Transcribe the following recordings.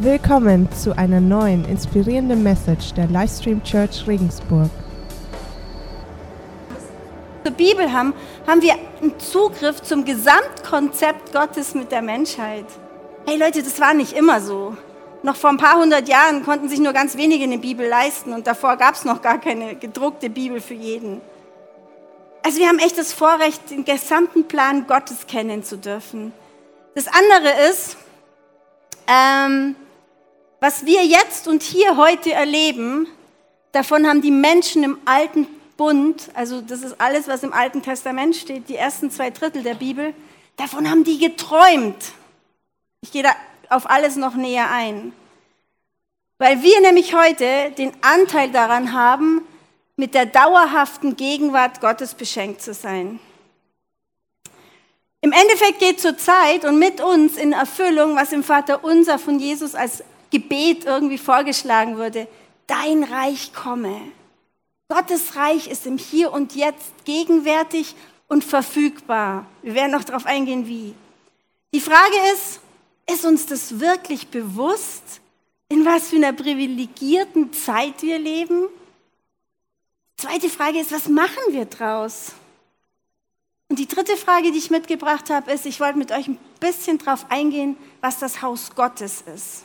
Willkommen zu einer neuen inspirierenden Message der Livestream Church Regensburg. zur Bibel haben, haben wir einen Zugriff zum Gesamtkonzept Gottes mit der Menschheit. Hey Leute, das war nicht immer so. Noch vor ein paar hundert Jahren konnten sich nur ganz wenige eine Bibel leisten und davor gab es noch gar keine gedruckte Bibel für jeden. Also wir haben echt das Vorrecht, den gesamten Plan Gottes kennen zu dürfen. Das andere ist, ähm, was wir jetzt und hier heute erleben, davon haben die Menschen im alten Bund, also das ist alles, was im Alten Testament steht, die ersten zwei Drittel der Bibel, davon haben die geträumt. Ich gehe da auf alles noch näher ein. Weil wir nämlich heute den Anteil daran haben, mit der dauerhaften Gegenwart Gottes beschenkt zu sein. Im Endeffekt geht zur Zeit und mit uns in Erfüllung, was im Vater unser von Jesus als Gebet irgendwie vorgeschlagen wurde. Dein Reich komme. Gottes Reich ist im Hier und Jetzt gegenwärtig und verfügbar. Wir werden noch darauf eingehen, wie. Die Frage ist, ist uns das wirklich bewusst, in was für einer privilegierten Zeit wir leben? Zweite Frage ist, was machen wir draus? Und die dritte Frage, die ich mitgebracht habe, ist, ich wollte mit euch ein bisschen darauf eingehen, was das Haus Gottes ist.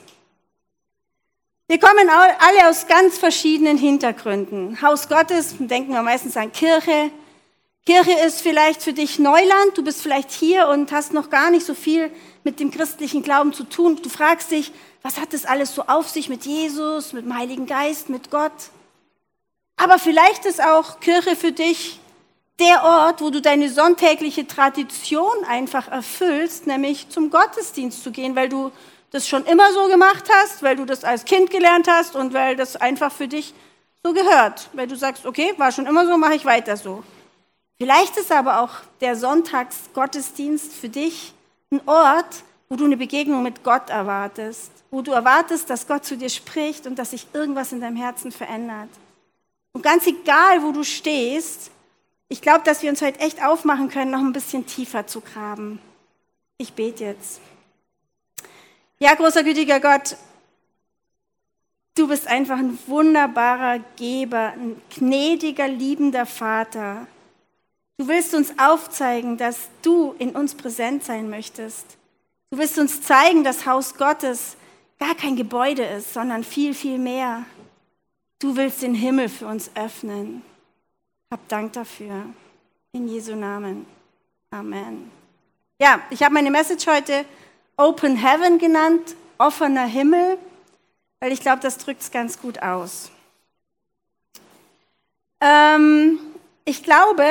Wir kommen alle aus ganz verschiedenen Hintergründen. Haus Gottes, denken wir meistens an Kirche. Kirche ist vielleicht für dich Neuland. Du bist vielleicht hier und hast noch gar nicht so viel mit dem christlichen Glauben zu tun. Du fragst dich, was hat das alles so auf sich mit Jesus, mit dem Heiligen Geist, mit Gott? Aber vielleicht ist auch Kirche für dich der Ort, wo du deine sonntägliche Tradition einfach erfüllst, nämlich zum Gottesdienst zu gehen, weil du das schon immer so gemacht hast, weil du das als Kind gelernt hast und weil das einfach für dich so gehört. Weil du sagst, okay, war schon immer so, mache ich weiter so. Vielleicht ist aber auch der Sonntagsgottesdienst für dich ein Ort, wo du eine Begegnung mit Gott erwartest, wo du erwartest, dass Gott zu dir spricht und dass sich irgendwas in deinem Herzen verändert. Und ganz egal, wo du stehst, ich glaube, dass wir uns heute echt aufmachen können, noch ein bisschen tiefer zu graben. Ich bete jetzt. Ja, großer gütiger Gott, du bist einfach ein wunderbarer Geber, ein gnädiger, liebender Vater. Du willst uns aufzeigen, dass du in uns präsent sein möchtest. Du willst uns zeigen, dass Haus Gottes gar kein Gebäude ist, sondern viel, viel mehr. Du willst den Himmel für uns öffnen. Hab Dank dafür. In Jesu Namen. Amen. Ja, ich habe meine Message heute Open Heaven genannt, offener Himmel, weil ich glaube, das drückt es ganz gut aus. Ähm, ich glaube,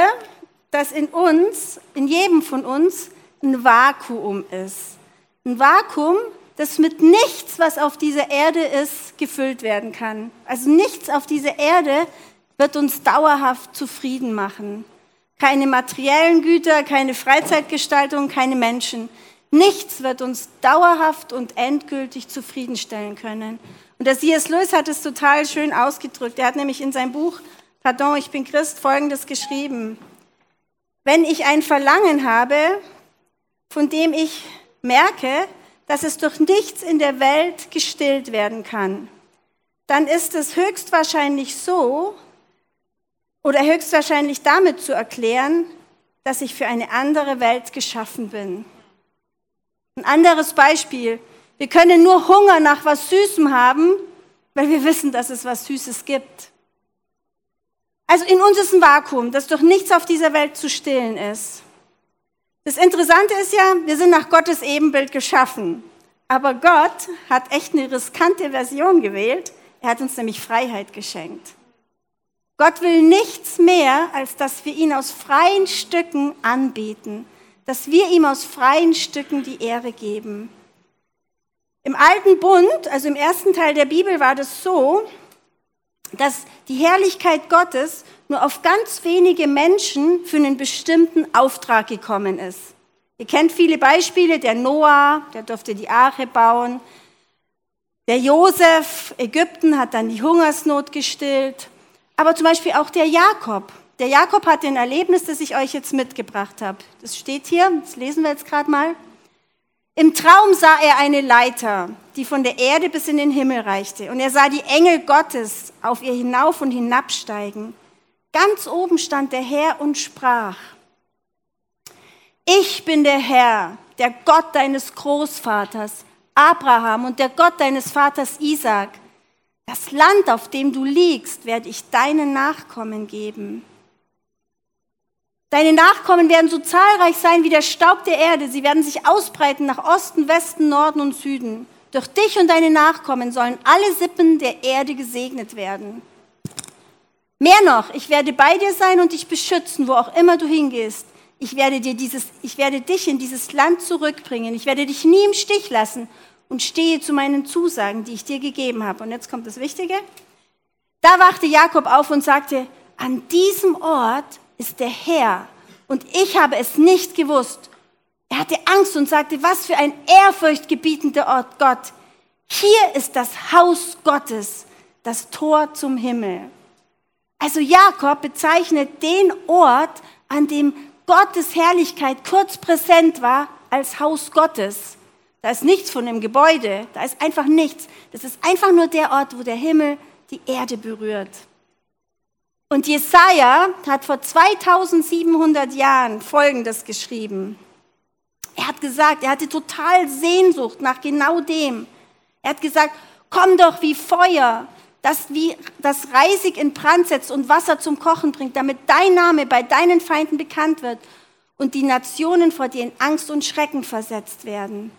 dass in uns, in jedem von uns, ein Vakuum ist. Ein Vakuum, das mit nichts, was auf dieser Erde ist, gefüllt werden kann. Also nichts auf dieser Erde wird uns dauerhaft zufrieden machen. Keine materiellen Güter, keine Freizeitgestaltung, keine Menschen. Nichts wird uns dauerhaft und endgültig zufriedenstellen können. Und der C.S. Lewis hat es total schön ausgedrückt. Er hat nämlich in seinem Buch Pardon, ich bin Christ Folgendes geschrieben. Wenn ich ein Verlangen habe, von dem ich merke, dass es durch nichts in der Welt gestillt werden kann, dann ist es höchstwahrscheinlich so oder höchstwahrscheinlich damit zu erklären, dass ich für eine andere Welt geschaffen bin. Ein anderes Beispiel. Wir können nur Hunger nach was Süßem haben, weil wir wissen, dass es was Süßes gibt. Also in uns ist ein Vakuum, das durch nichts auf dieser Welt zu stillen ist. Das Interessante ist ja, wir sind nach Gottes Ebenbild geschaffen. Aber Gott hat echt eine riskante Version gewählt. Er hat uns nämlich Freiheit geschenkt. Gott will nichts mehr, als dass wir ihn aus freien Stücken anbeten dass wir ihm aus freien Stücken die Ehre geben. Im alten Bund, also im ersten Teil der Bibel, war das so, dass die Herrlichkeit Gottes nur auf ganz wenige Menschen für einen bestimmten Auftrag gekommen ist. Ihr kennt viele Beispiele, der Noah, der durfte die Arche bauen, der Josef, Ägypten, hat dann die Hungersnot gestillt, aber zum Beispiel auch der Jakob, der Jakob hat ein Erlebnis, das ich euch jetzt mitgebracht habe. Das steht hier, das lesen wir jetzt gerade mal. Im Traum sah er eine Leiter, die von der Erde bis in den Himmel reichte. Und er sah die Engel Gottes auf ihr hinauf und hinabsteigen. Ganz oben stand der Herr und sprach, ich bin der Herr, der Gott deines Großvaters Abraham und der Gott deines Vaters Isaac. Das Land, auf dem du liegst, werde ich deinen Nachkommen geben. Deine Nachkommen werden so zahlreich sein wie der Staub der Erde. Sie werden sich ausbreiten nach Osten, Westen, Norden und Süden. Durch dich und deine Nachkommen sollen alle Sippen der Erde gesegnet werden. Mehr noch, ich werde bei dir sein und dich beschützen, wo auch immer du hingehst. Ich werde, dir dieses, ich werde dich in dieses Land zurückbringen. Ich werde dich nie im Stich lassen und stehe zu meinen Zusagen, die ich dir gegeben habe. Und jetzt kommt das Wichtige. Da wachte Jakob auf und sagte, an diesem Ort ist der Herr und ich habe es nicht gewusst. Er hatte Angst und sagte, was für ein ehrfurchtgebietender Ort Gott. Hier ist das Haus Gottes, das Tor zum Himmel. Also Jakob bezeichnet den Ort, an dem Gottes Herrlichkeit kurz präsent war, als Haus Gottes. Da ist nichts von dem Gebäude, da ist einfach nichts. Das ist einfach nur der Ort, wo der Himmel die Erde berührt. Und Jesaja hat vor 2700 Jahren Folgendes geschrieben. Er hat gesagt, er hatte total Sehnsucht nach genau dem. Er hat gesagt, komm doch wie Feuer, das wie das Reisig in Brand setzt und Wasser zum Kochen bringt, damit dein Name bei deinen Feinden bekannt wird und die Nationen vor dir in Angst und Schrecken versetzt werden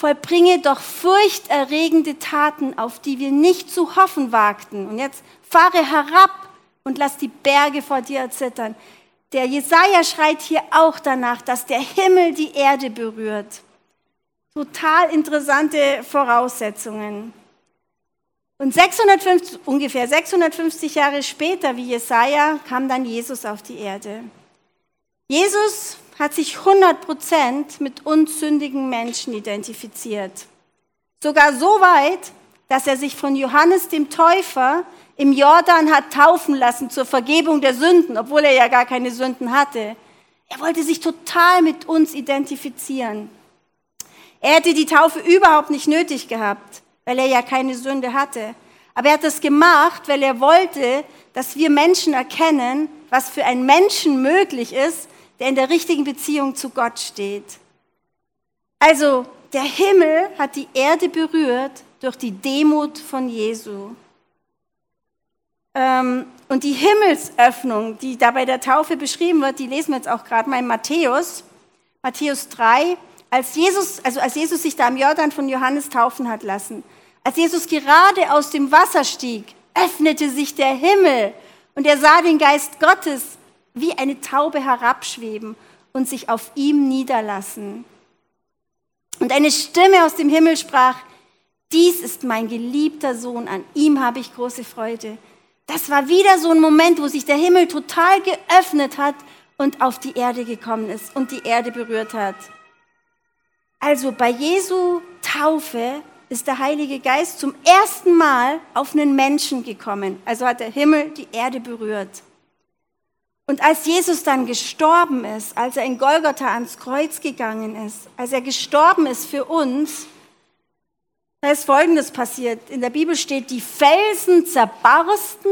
vollbringe doch furchterregende Taten, auf die wir nicht zu hoffen wagten. Und jetzt fahre herab und lass die Berge vor dir erzittern. Der Jesaja schreit hier auch danach, dass der Himmel die Erde berührt. Total interessante Voraussetzungen. Und 650, ungefähr 650 Jahre später, wie Jesaja, kam dann Jesus auf die Erde. Jesus hat sich 100% mit uns sündigen Menschen identifiziert. Sogar so weit, dass er sich von Johannes dem Täufer im Jordan hat taufen lassen zur Vergebung der Sünden, obwohl er ja gar keine Sünden hatte. Er wollte sich total mit uns identifizieren. Er hätte die Taufe überhaupt nicht nötig gehabt, weil er ja keine Sünde hatte. Aber er hat das gemacht, weil er wollte, dass wir Menschen erkennen, was für einen Menschen möglich ist, der in der richtigen Beziehung zu Gott steht. Also der Himmel hat die Erde berührt durch die Demut von Jesu. Ähm, und die Himmelsöffnung, die da bei der Taufe beschrieben wird, die lesen wir jetzt auch gerade mal in Matthäus, Matthäus 3, als Jesus, also als Jesus sich da im Jordan von Johannes taufen hat lassen, als Jesus gerade aus dem Wasser stieg, öffnete sich der Himmel und er sah den Geist Gottes wie eine Taube herabschweben und sich auf ihm niederlassen. Und eine Stimme aus dem Himmel sprach, dies ist mein geliebter Sohn, an ihm habe ich große Freude. Das war wieder so ein Moment, wo sich der Himmel total geöffnet hat und auf die Erde gekommen ist und die Erde berührt hat. Also bei Jesu Taufe ist der Heilige Geist zum ersten Mal auf einen Menschen gekommen. Also hat der Himmel die Erde berührt. Und als Jesus dann gestorben ist, als er in Golgotha ans Kreuz gegangen ist, als er gestorben ist für uns, da ist Folgendes passiert. In der Bibel steht, die Felsen zerbarsten,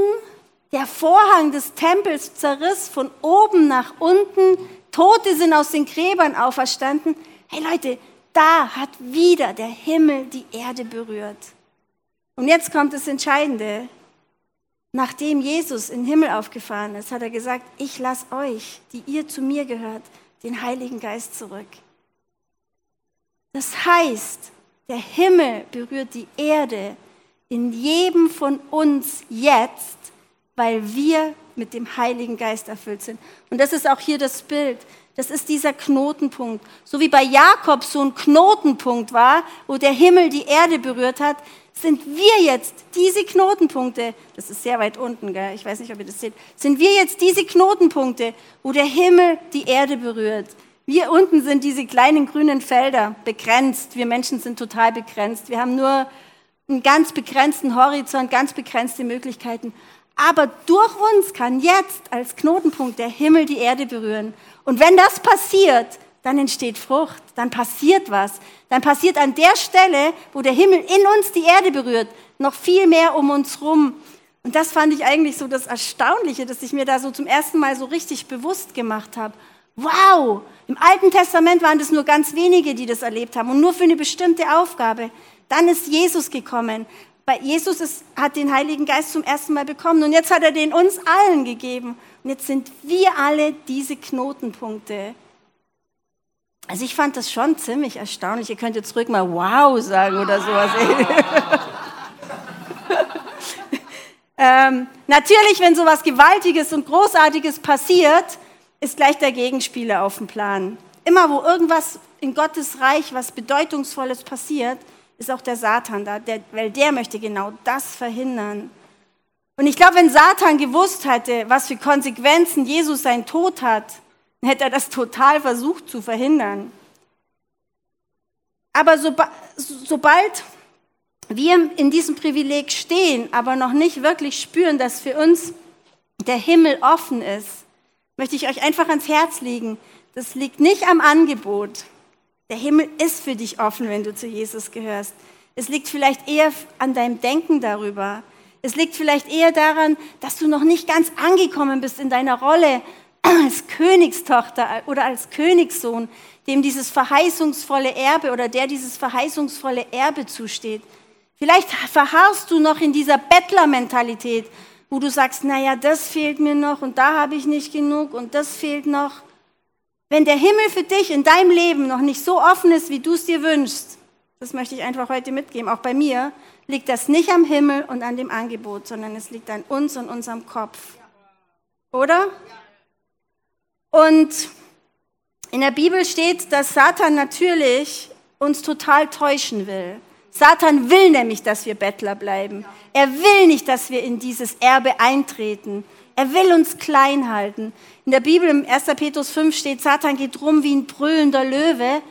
der Vorhang des Tempels zerriss von oben nach unten, Tote sind aus den Gräbern auferstanden. Hey Leute, da hat wieder der Himmel die Erde berührt. Und jetzt kommt das Entscheidende. Nachdem Jesus in den Himmel aufgefahren ist, hat er gesagt, ich lasse euch, die ihr zu mir gehört, den Heiligen Geist zurück. Das heißt, der Himmel berührt die Erde in jedem von uns jetzt, weil wir mit dem Heiligen Geist erfüllt sind. Und das ist auch hier das Bild. Das ist dieser Knotenpunkt. So wie bei Jakob so ein Knotenpunkt war, wo der Himmel die Erde berührt hat, sind wir jetzt diese Knotenpunkte, das ist sehr weit unten, gell? ich weiß nicht, ob ihr das seht, sind wir jetzt diese Knotenpunkte, wo der Himmel die Erde berührt. Wir unten sind diese kleinen grünen Felder, begrenzt. Wir Menschen sind total begrenzt. Wir haben nur einen ganz begrenzten Horizont, ganz begrenzte Möglichkeiten. Aber durch uns kann jetzt als Knotenpunkt der Himmel die Erde berühren. Und wenn das passiert, dann entsteht Frucht, dann passiert was. Dann passiert an der Stelle, wo der Himmel in uns die Erde berührt, noch viel mehr um uns rum. Und das fand ich eigentlich so das Erstaunliche, dass ich mir da so zum ersten Mal so richtig bewusst gemacht habe. Wow, im Alten Testament waren das nur ganz wenige, die das erlebt haben und nur für eine bestimmte Aufgabe. Dann ist Jesus gekommen. Bei Jesus ist, hat den Heiligen Geist zum ersten Mal bekommen und jetzt hat er den uns allen gegeben. Und jetzt sind wir alle diese Knotenpunkte. Also ich fand das schon ziemlich erstaunlich. Ihr könnt jetzt zurück mal wow sagen oder sowas. ähm, natürlich, wenn sowas Gewaltiges und Großartiges passiert, ist gleich der Gegenspieler auf dem Plan. Immer wo irgendwas in Gottes Reich, was Bedeutungsvolles passiert, ist auch der Satan da, der, weil der möchte genau das verhindern. Und ich glaube, wenn Satan gewusst hätte, was für Konsequenzen Jesus sein Tod hat, dann hätte er das total versucht zu verhindern. Aber soba sobald wir in diesem Privileg stehen, aber noch nicht wirklich spüren, dass für uns der Himmel offen ist, möchte ich euch einfach ans Herz legen. Das liegt nicht am Angebot. Der Himmel ist für dich offen, wenn du zu Jesus gehörst. Es liegt vielleicht eher an deinem Denken darüber. Es liegt vielleicht eher daran, dass du noch nicht ganz angekommen bist in deiner Rolle als Königstochter oder als Königssohn, dem dieses verheißungsvolle Erbe oder der dieses verheißungsvolle Erbe zusteht. Vielleicht verharrst du noch in dieser Bettlermentalität wo du sagst, naja, das fehlt mir noch und da habe ich nicht genug und das fehlt noch. Wenn der Himmel für dich in deinem Leben noch nicht so offen ist, wie du es dir wünschst, das möchte ich einfach heute mitgeben, auch bei mir, liegt das nicht am Himmel und an dem Angebot, sondern es liegt an uns und unserem Kopf. Oder? Und in der Bibel steht, dass Satan natürlich uns total täuschen will. Satan will nämlich, dass wir Bettler bleiben. Er will nicht, dass wir in dieses Erbe eintreten. Er will uns klein halten. In der Bibel im 1. Petrus 5 steht, Satan geht rum wie ein brüllender Löwe.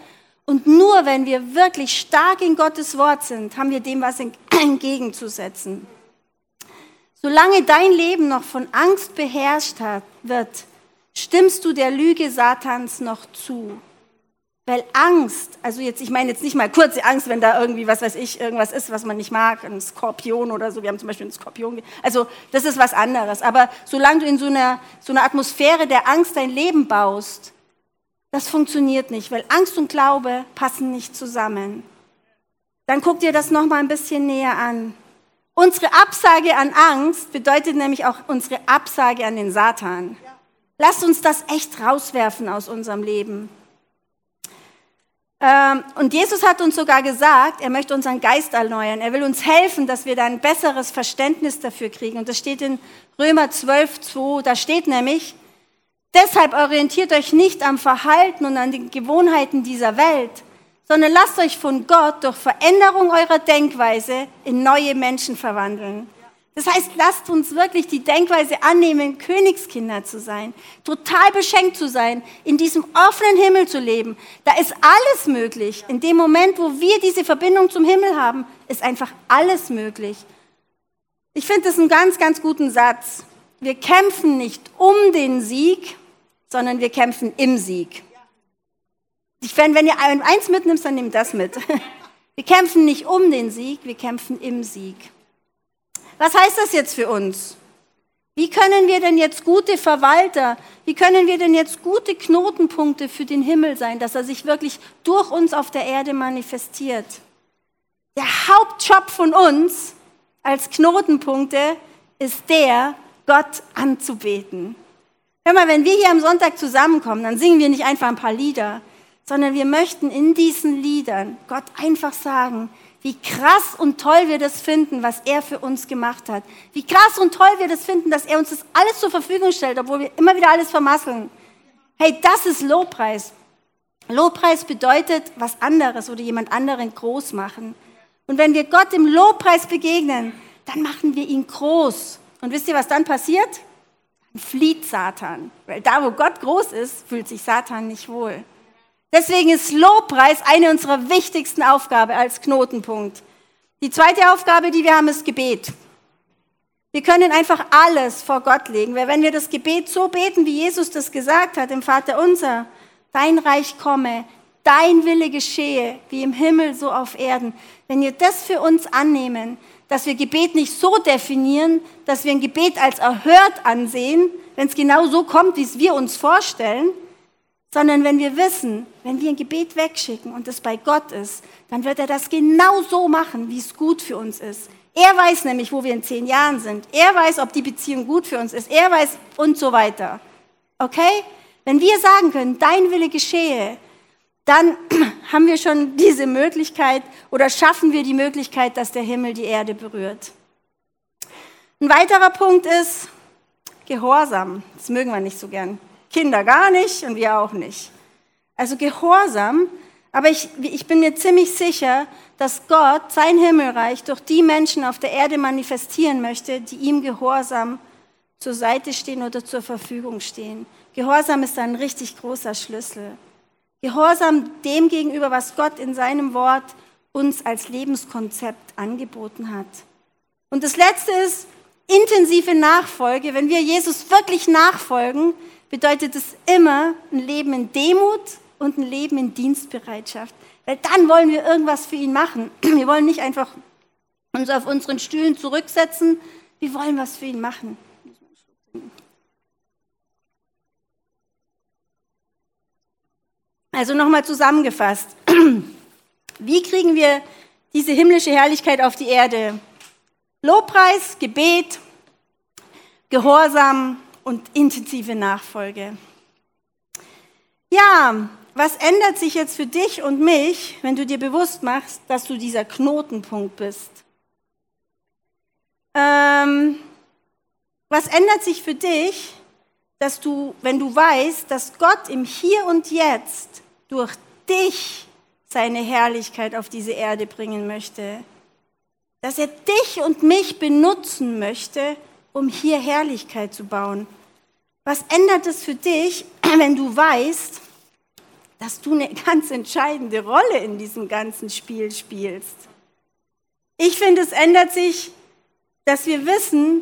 Und nur wenn wir wirklich stark in Gottes Wort sind, haben wir dem was entgegenzusetzen. Solange dein Leben noch von Angst beherrscht wird, stimmst du der Lüge Satans noch zu. Weil Angst, also jetzt, ich meine jetzt nicht mal kurze Angst, wenn da irgendwie, was weiß ich, irgendwas ist, was man nicht mag, ein Skorpion oder so, wir haben zum Beispiel einen Skorpion, also das ist was anderes. Aber solange du in so einer, so einer Atmosphäre der Angst dein Leben baust, das funktioniert nicht, weil Angst und Glaube passen nicht zusammen. Dann guck dir das nochmal ein bisschen näher an. Unsere Absage an Angst bedeutet nämlich auch unsere Absage an den Satan. Lasst uns das echt rauswerfen aus unserem Leben. Ähm, und Jesus hat uns sogar gesagt, er möchte unseren Geist erneuern. Er will uns helfen, dass wir da ein besseres Verständnis dafür kriegen. Und das steht in Römer 12, 2. Da steht nämlich, deshalb orientiert euch nicht am Verhalten und an den Gewohnheiten dieser Welt, sondern lasst euch von Gott durch Veränderung eurer Denkweise in neue Menschen verwandeln. Das heißt, lasst uns wirklich die Denkweise annehmen, Königskinder zu sein, total beschenkt zu sein, in diesem offenen Himmel zu leben. Da ist alles möglich. In dem Moment, wo wir diese Verbindung zum Himmel haben, ist einfach alles möglich. Ich finde das einen ganz, ganz guten Satz. Wir kämpfen nicht um den Sieg, sondern wir kämpfen im Sieg. Ich fände, wenn ihr eins mitnimmst, dann nehmt das mit. Wir kämpfen nicht um den Sieg, wir kämpfen im Sieg. Was heißt das jetzt für uns? Wie können wir denn jetzt gute Verwalter, wie können wir denn jetzt gute Knotenpunkte für den Himmel sein, dass er sich wirklich durch uns auf der Erde manifestiert? Der Hauptjob von uns als Knotenpunkte ist der, Gott anzubeten. Hör mal, wenn wir hier am Sonntag zusammenkommen, dann singen wir nicht einfach ein paar Lieder, sondern wir möchten in diesen Liedern Gott einfach sagen, wie krass und toll wir das finden, was er für uns gemacht hat. Wie krass und toll wir das finden, dass er uns das alles zur Verfügung stellt, obwohl wir immer wieder alles vermasseln. Hey, das ist Lobpreis. Lobpreis bedeutet was anderes oder jemand anderen groß machen. Und wenn wir Gott im Lobpreis begegnen, dann machen wir ihn groß. Und wisst ihr, was dann passiert? Dann flieht Satan. Weil da, wo Gott groß ist, fühlt sich Satan nicht wohl. Deswegen ist Lobpreis eine unserer wichtigsten Aufgaben als Knotenpunkt. Die zweite Aufgabe, die wir haben, ist Gebet. Wir können einfach alles vor Gott legen, weil wenn wir das Gebet so beten, wie Jesus das gesagt hat im Vater unser, dein Reich komme, dein Wille geschehe, wie im Himmel so auf Erden. Wenn wir das für uns annehmen, dass wir Gebet nicht so definieren, dass wir ein Gebet als erhört ansehen, wenn es genau so kommt, wie es wir uns vorstellen, sondern wenn wir wissen, wenn wir ein Gebet wegschicken und es bei Gott ist, dann wird er das genau so machen, wie es gut für uns ist. Er weiß nämlich, wo wir in zehn Jahren sind. Er weiß, ob die Beziehung gut für uns ist. Er weiß und so weiter. Okay? Wenn wir sagen können, dein Wille geschehe, dann haben wir schon diese Möglichkeit oder schaffen wir die Möglichkeit, dass der Himmel die Erde berührt. Ein weiterer Punkt ist Gehorsam. Das mögen wir nicht so gern. Kinder gar nicht und wir auch nicht. Also Gehorsam, aber ich, ich bin mir ziemlich sicher, dass Gott sein Himmelreich durch die Menschen auf der Erde manifestieren möchte, die ihm gehorsam zur Seite stehen oder zur Verfügung stehen. Gehorsam ist ein richtig großer Schlüssel. Gehorsam dem gegenüber, was Gott in seinem Wort uns als Lebenskonzept angeboten hat. Und das Letzte ist intensive Nachfolge. Wenn wir Jesus wirklich nachfolgen, bedeutet es immer ein Leben in Demut und ein Leben in Dienstbereitschaft. Weil dann wollen wir irgendwas für ihn machen. Wir wollen nicht einfach uns auf unseren Stühlen zurücksetzen, wir wollen was für ihn machen. Also nochmal zusammengefasst. Wie kriegen wir diese himmlische Herrlichkeit auf die Erde? Lobpreis, Gebet, Gehorsam und intensive Nachfolge. Ja, was ändert sich jetzt für dich und mich, wenn du dir bewusst machst, dass du dieser Knotenpunkt bist? Ähm, was ändert sich für dich, dass du, wenn du weißt, dass Gott im Hier und Jetzt durch dich seine Herrlichkeit auf diese Erde bringen möchte? Dass er dich und mich benutzen möchte, um hier Herrlichkeit zu bauen. Was ändert es für dich, wenn du weißt, dass du eine ganz entscheidende Rolle in diesem ganzen Spiel spielst. Ich finde, es ändert sich, dass wir wissen,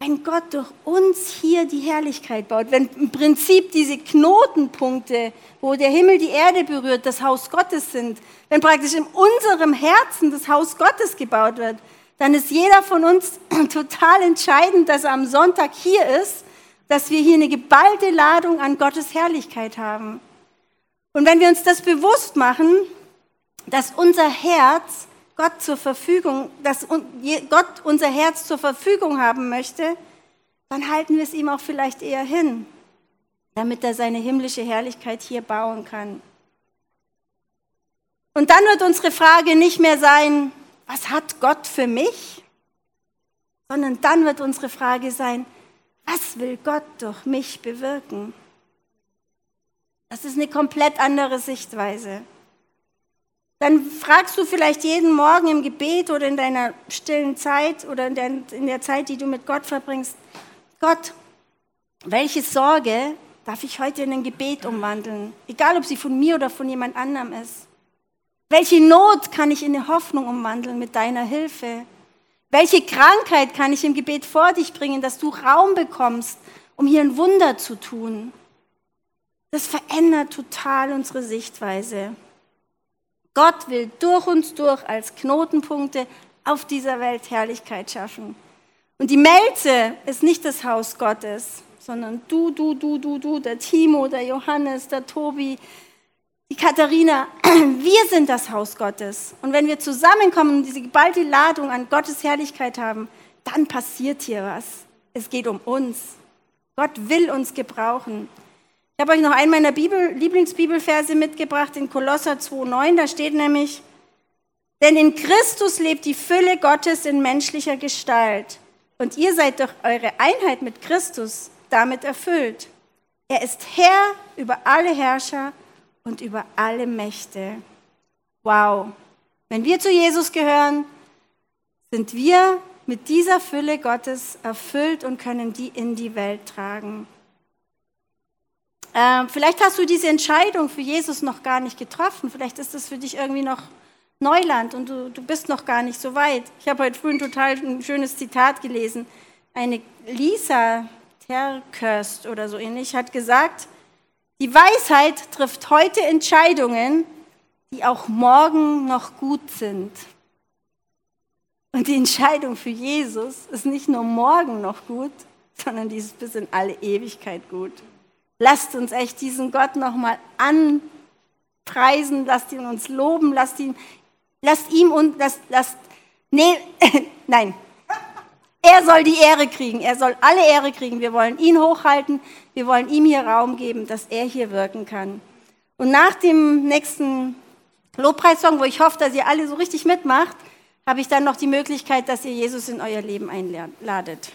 wenn Gott durch uns hier die Herrlichkeit baut, wenn im Prinzip diese Knotenpunkte, wo der Himmel die Erde berührt, das Haus Gottes sind, wenn praktisch in unserem Herzen das Haus Gottes gebaut wird, dann ist jeder von uns total entscheidend, dass er am Sonntag hier ist, dass wir hier eine geballte Ladung an Gottes Herrlichkeit haben. Und wenn wir uns das bewusst machen, dass unser Herz Gott zur Verfügung, dass Gott unser Herz zur Verfügung haben möchte, dann halten wir es ihm auch vielleicht eher hin, damit er seine himmlische Herrlichkeit hier bauen kann. Und dann wird unsere Frage nicht mehr sein, was hat Gott für mich? Sondern dann wird unsere Frage sein, was will Gott durch mich bewirken? Das ist eine komplett andere Sichtweise. Dann fragst du vielleicht jeden Morgen im Gebet oder in deiner stillen Zeit oder in der, in der Zeit, die du mit Gott verbringst, Gott, welche Sorge darf ich heute in ein Gebet umwandeln? Egal, ob sie von mir oder von jemand anderem ist. Welche Not kann ich in eine Hoffnung umwandeln mit deiner Hilfe? Welche Krankheit kann ich im Gebet vor dich bringen, dass du Raum bekommst, um hier ein Wunder zu tun? Das verändert total unsere Sichtweise. Gott will durch uns durch als Knotenpunkte auf dieser Welt Herrlichkeit schaffen. Und die Melze ist nicht das Haus Gottes, sondern du, du, du, du, du, der Timo, der Johannes, der Tobi, die Katharina. Wir sind das Haus Gottes. Und wenn wir zusammenkommen und diese geballte Ladung an Gottes Herrlichkeit haben, dann passiert hier was. Es geht um uns. Gott will uns gebrauchen. Ich habe euch noch einen meiner Bibel, Lieblingsbibelverse mitgebracht in Kolosser 2,9. Da steht nämlich, denn in Christus lebt die Fülle Gottes in menschlicher Gestalt. Und ihr seid durch eure Einheit mit Christus damit erfüllt. Er ist Herr über alle Herrscher und über alle Mächte. Wow. Wenn wir zu Jesus gehören, sind wir mit dieser Fülle Gottes erfüllt und können die in die Welt tragen. Ähm, vielleicht hast du diese Entscheidung für Jesus noch gar nicht getroffen. Vielleicht ist das für dich irgendwie noch Neuland und du, du bist noch gar nicht so weit. Ich habe heute früh ein total ein schönes Zitat gelesen. Eine Lisa Terkirst oder so ähnlich hat gesagt, Die Weisheit trifft heute Entscheidungen, die auch morgen noch gut sind. Und die Entscheidung für Jesus ist nicht nur morgen noch gut, sondern die ist bis in alle Ewigkeit gut. Lasst uns echt diesen Gott nochmal anpreisen, lasst ihn uns loben, lasst ihn, lasst ihm und lasst, lasst, nee, nein. Er soll die Ehre kriegen, er soll alle Ehre kriegen. Wir wollen ihn hochhalten, wir wollen ihm hier Raum geben, dass er hier wirken kann. Und nach dem nächsten Lobpreissong, wo ich hoffe, dass ihr alle so richtig mitmacht, habe ich dann noch die Möglichkeit, dass ihr Jesus in euer Leben einladet.